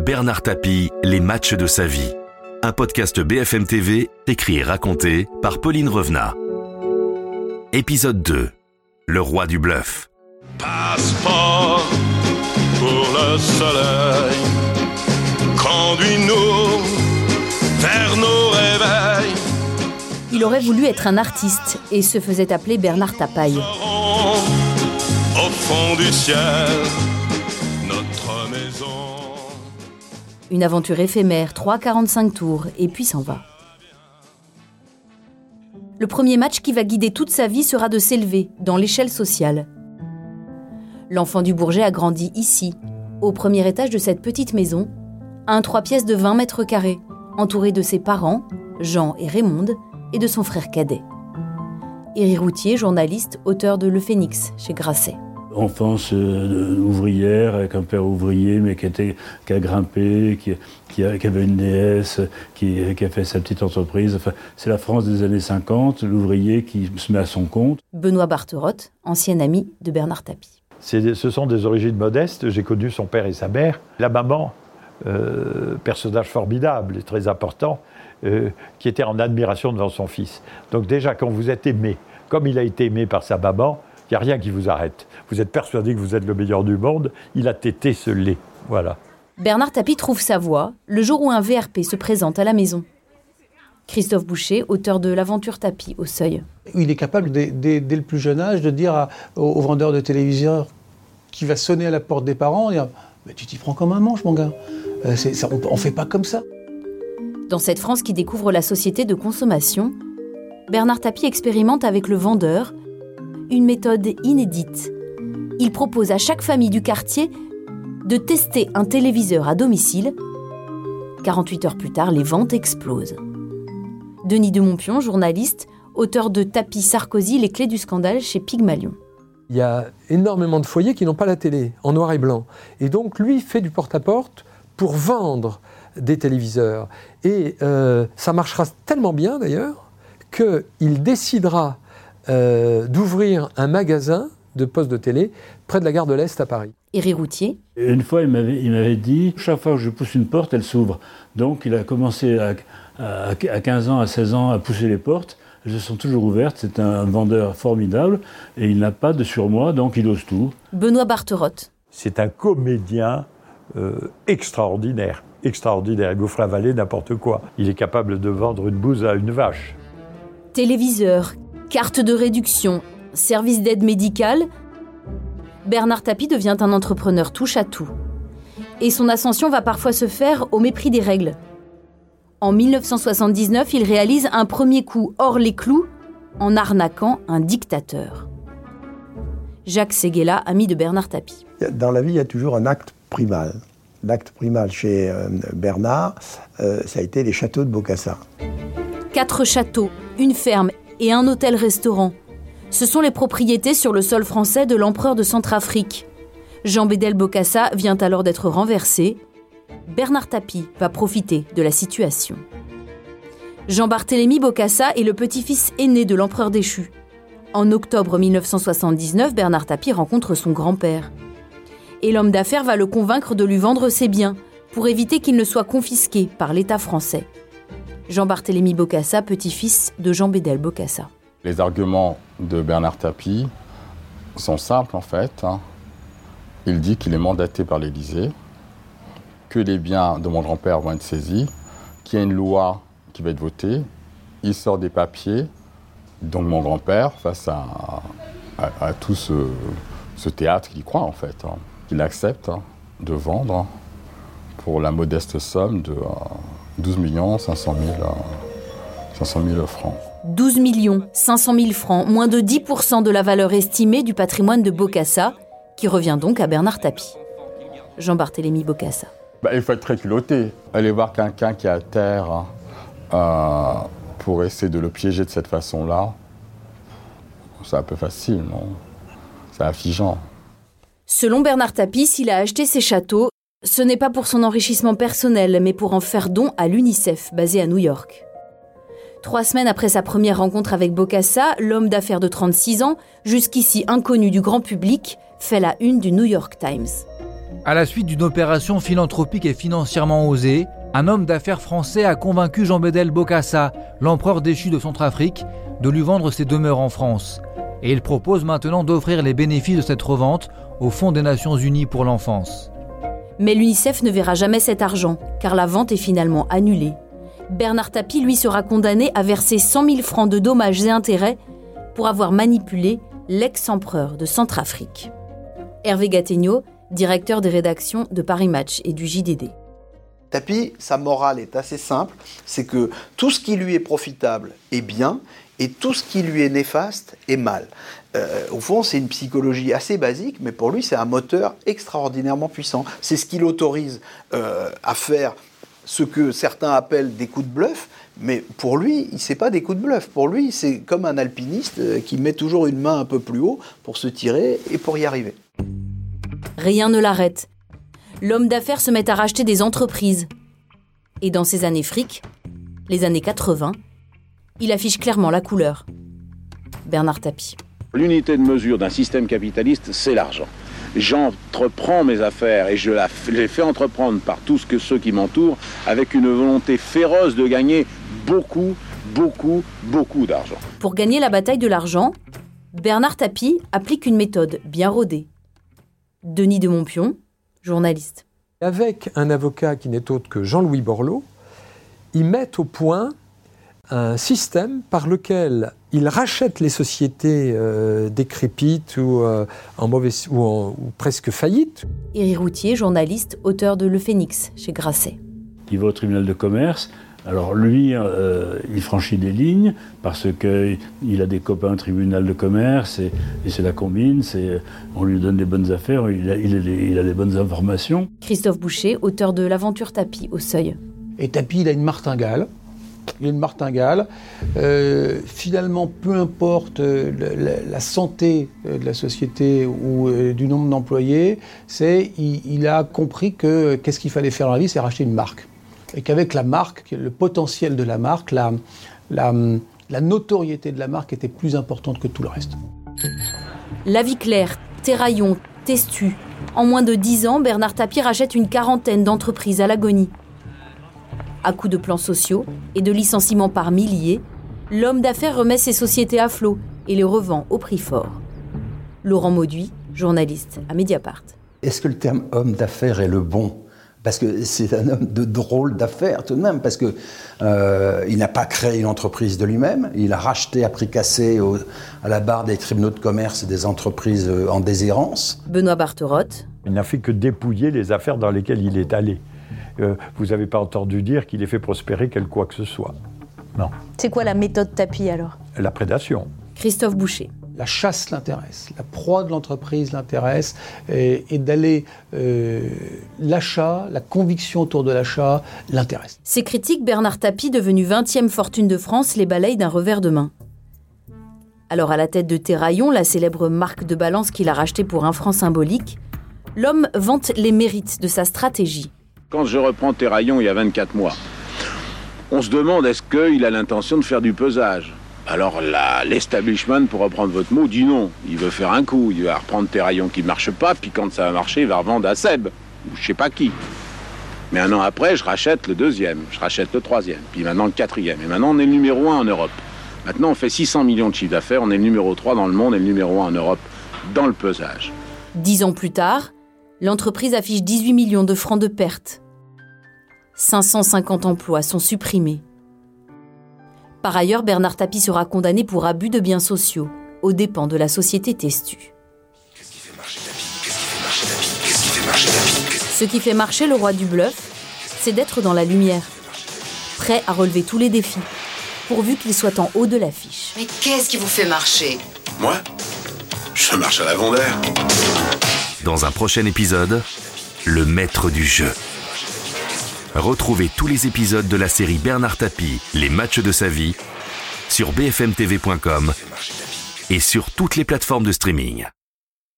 Bernard Tapie, Les matchs de sa vie. Un podcast BFM TV, écrit et raconté par Pauline Revenat. Épisode 2. Le roi du bluff. Passeport pour le soleil. Conduis-nous vers nos réveils. Il aurait voulu être un artiste et se faisait appeler Bernard Tapaille. Au fond du ciel, Une aventure éphémère, 3,45 tours, et puis s'en va. Le premier match qui va guider toute sa vie sera de s'élever dans l'échelle sociale. L'enfant du Bourget a grandi ici, au premier étage de cette petite maison, un trois pièces de 20 mètres carrés, entouré de ses parents, Jean et Raymonde, et de son frère cadet. Éric Routier, journaliste, auteur de Le Phénix chez Grasset. Enfance euh, ouvrière avec un père ouvrier mais qui, était, qui a grimpé, qui, qui, a- qui avait une déesse, qui, qui a fait sa petite entreprise. Enfin, c'est la France des années 50, l'ouvrier qui se met à son compte. Benoît Barterotte, ancien ami de Bernard Tapie. C'est- Ce sont des origines modestes. J'ai connu son père et sa mère. La maman, euh, personnage formidable et très important, euh, qui était en admiration devant son fils. Donc déjà, quand vous êtes aimé, comme il a été aimé par sa maman, il n'y a rien qui vous arrête. Vous êtes persuadé que vous êtes le meilleur du monde. Il a tété ce lait. Voilà. Bernard Tapie trouve sa voie le jour où un VRP se présente à la maison. Christophe Boucher, auteur de L'aventure Tapie au seuil. Il est capable, dès, dès- dès le plus jeune âge, de dire à- au, au vendeur de téléviseur qui va sonner à la porte des parents, dire, tu t'y prends comme un manche, mon gars. Euh, ça, on ne fait pas comme ça. Dans cette France qui découvre la société de consommation, Bernard Tapie expérimente avec le vendeur une méthode inédite. Il propose à chaque famille du quartier de tester un téléviseur à domicile. 48 heures plus tard, les ventes explosent. Denis de Montpion, journaliste, auteur de Tapis Sarkozy, les clés du scandale chez Pygmalion. Il y a énormément de foyers qui n'ont pas la télé, en noir et blanc. Et donc, lui fait du porte-à-porte pour vendre des téléviseurs. Et euh, ça marchera tellement bien, d'ailleurs, qu'il décidera euh, d'ouvrir un magasin de postes de télé près de la gare de l'Est à Paris. Éric Routier, une fois, il m'avait, il m'avait dit, chaque fois que je pousse une porte, elle s'ouvre. Donc, il a commencé à, à- à 15 ans, à 16 ans, à pousser les portes. Elles sont toujours ouvertes. C'est un vendeur formidable. Et il n'a pas de surmoi, donc il ose tout. Benoît Barterotte, C'est un comédien euh, extraordinaire. Extraordinaire. Il vous fera avaler n'importe quoi. Il est capable de vendre une bouse à une vache. téléviseur, carte de réduction, service d'aide médicale, Bernard Tapie devient un entrepreneur touche à tout. Et son ascension va parfois se faire au mépris des règles. En 1979, il réalise un premier coup hors les clous en arnaquant un dictateur. Jacques Séguéla, ami de Bernard Tapie. Dans la vie, il y a toujours un acte primal. L'acte primal chez euh, Bernard, euh, ça a été les châteaux de Bocassa. Quatre châteaux, une ferme et un hôtel-restaurant. Ce sont les propriétés sur le sol français de l'empereur de Centrafrique. Jean Bédel Bokassa vient alors d'être renversé. Bernard Tapie va profiter de la situation. Jean-Barthélemy Bokassa est le petit-fils aîné de l'empereur déchu. En octobre 1979, Bernard Tapie rencontre son grand-père. Et l'homme d'affaires va le convaincre de lui vendre ses biens pour éviter qu'il ne soit confisqué par l'État français. Jean-Barthélemy Bokassa, petit-fils de Jean Bédel Bokassa. Les arguments de Bernard Tapie sont simples en fait. hein. Il dit qu'il est mandaté par l'Élysée, que les biens de mon grand-père vont être saisis, qu'il y a une loi qui va être votée. Il sort des papiers, donc mon grand-père, face à, tout ce, théâtre, il y croit en fait. hein. Il accepte hein, de vendre hein, pour la modeste somme de euh, 12 500 000, euh, 500 000 francs. 12 millions 500 000 francs, moins de 10% de la valeur estimée du patrimoine de Bokassa, qui revient donc à Bernard Tapie. Jean-Barthélemy Bokassa. Bah, il faut être très culotté. Aller voir quelqu'un qui est à terre hein, euh, pour essayer de le piéger de cette façon-là, c'est un peu facile, non? C'est affligeant. Selon Bernard Tapie, s'il a acheté ces châteaux, ce n'est pas pour son enrichissement personnel, mais pour en faire don à l'UNICEF, basé à New York. Trois semaines après sa première rencontre avec Bokassa, l'homme d'affaires de 36 ans, jusqu'ici inconnu du grand public, fait la une du New York Times. À la suite d'une opération philanthropique et financièrement osée, un homme d'affaires français a convaincu Jean-Bedel Bokassa, l'empereur déchu de Centrafrique, de lui vendre ses demeures en France. Et il propose maintenant d'offrir les bénéfices de cette revente au Fonds des Nations Unies pour l'enfance. Mais l'UNICEF ne verra jamais cet argent, car la vente est finalement annulée. Bernard Tapie, lui, sera condamné à verser 100 000 francs de dommages et intérêts pour avoir manipulé l'ex-empereur de Centrafrique. Hervé Gattegno, directeur des rédactions de Paris Match et du JDD. Tapi, sa morale est assez simple, c'est que tout ce qui lui est profitable est bien et tout ce qui lui est néfaste est mal. Euh, au fond, c'est une psychologie assez basique, mais pour lui, c'est un moteur extraordinairement puissant. C'est ce qui l'autorise euh, à faire ce que certains appellent des coups de bluff, mais pour lui, c'est pas des coups de bluff. Pour lui, c'est comme un alpiniste euh, qui met toujours une main un peu plus haut pour se tirer et pour y arriver. Rien ne l'arrête. L'homme d'affaires se met à racheter des entreprises. Et dans ses années fric, les années 80, il affiche clairement la couleur. Bernard Tapie. L'unité de mesure d'un système capitaliste, c'est l'argent j'entreprends mes affaires et je les fais entreprendre par tous ceux qui m'entourent avec une volonté féroce de gagner beaucoup, beaucoup, beaucoup d'argent. Pour gagner la bataille de l'argent, Bernard Tapie applique une méthode bien rodée. Denis de Montpion, journaliste. Avec un avocat qui n'est autre que Jean-Louis Borloo, ils mettent au point un système par lequel il rachète les sociétés euh, décrépites ou, euh, en mauvaise, ou, presque faillites. Éric Routier, journaliste, auteur de Le Phénix chez Grasset. Il va au tribunal de commerce. Alors lui, euh, il franchit des lignes parce qu'il a des copains au tribunal de commerce et, c'est la combine, on lui donne des bonnes affaires, il a, il a des bonnes informations. Christophe Boucher, auteur de L'aventure tapis au seuil. Et Tapis, il a une martingale il a une martingale. Euh, finalement, peu importe euh, la, santé de la société ou du nombre d'employés, c'est il, a compris que qu'est-ce qu'il fallait faire dans la vie, c'est racheter une marque. Et qu'avec la marque, le potentiel de la marque, la, la, la notoriété de la marque était plus importante que tout le reste. La vie claire, Terraillon, Testu. En moins de 10 ans, Bernard Tapie rachète une quarantaine d'entreprises à l'agonie. À coups de plans sociaux et de licenciements par milliers, l'homme d'affaires remet ses sociétés à flot et les revend au prix fort. Laurent Mauduit, journaliste à Mediapart. Est-ce que le terme homme d'affaires est le bon? Parce que c'est un homme de drôle d'affaires tout de même, parce qu'il euh, n'a pas créé une entreprise de lui-même, il a racheté à prix cassé à la barre des tribunaux de commerce des entreprises euh, en déshérence. Benoît Barterotte. Il n'a fait que dépouiller les affaires dans lesquelles il est allé vous n'avez pas entendu dire qu'il ait fait prospérer quelque quoi que ce soit. Non. C'est quoi la méthode tapis alors? La prédation. Christophe Boucher. La chasse l'intéresse, la proie de l'entreprise l'intéresse, et, d'aller euh, l'achat, la conviction autour de l'achat l'intéresse. Ces critiques, Bernard Tapie, devenu 20e fortune de France, les balaye d'un revers de main. Alors à la tête de Terraillon, la célèbre marque de balance qu'il a rachetée pour un franc symbolique, l'homme vante les mérites de sa stratégie. Quand je reprends Terraillon il y a 24 mois, on se demande est-ce qu'il a l'intention de faire du pesage? Alors l'establishment, pour reprendre votre mot, dit non. Il veut faire un coup. Il va reprendre Terraillon qui ne marche pas, puis quand ça va marcher, il va revendre à Seb, ou je sais pas qui. Mais un an après, je rachète le deuxième, je rachète le troisième, puis maintenant le quatrième. Et maintenant, on est le numéro un en Europe. Maintenant, on fait 600 millions de chiffres d'affaires, on est le numéro 3 dans le monde et le numéro 1 en Europe dans le pesage. Dix ans plus tard, l'entreprise affiche 18 millions de francs de pertes. 550 emplois sont supprimés. Par ailleurs, Bernard Tapie sera condamné pour abus de biens sociaux, aux dépens de la société Testu. Ce qui fait marcher le roi du bluff, c'est d'être dans la lumière, prêt à relever tous les défis, pourvu qu'il soit en haut de l'affiche. Mais qu'est-ce qui vous fait marcher? Moi? Je marche à l'avant d'air. Dans un prochain épisode, le maître du jeu. Retrouvez tous les épisodes de la série Bernard Tapie, Les matchs de sa vie, sur bfmtv.com et sur toutes les plateformes de streaming.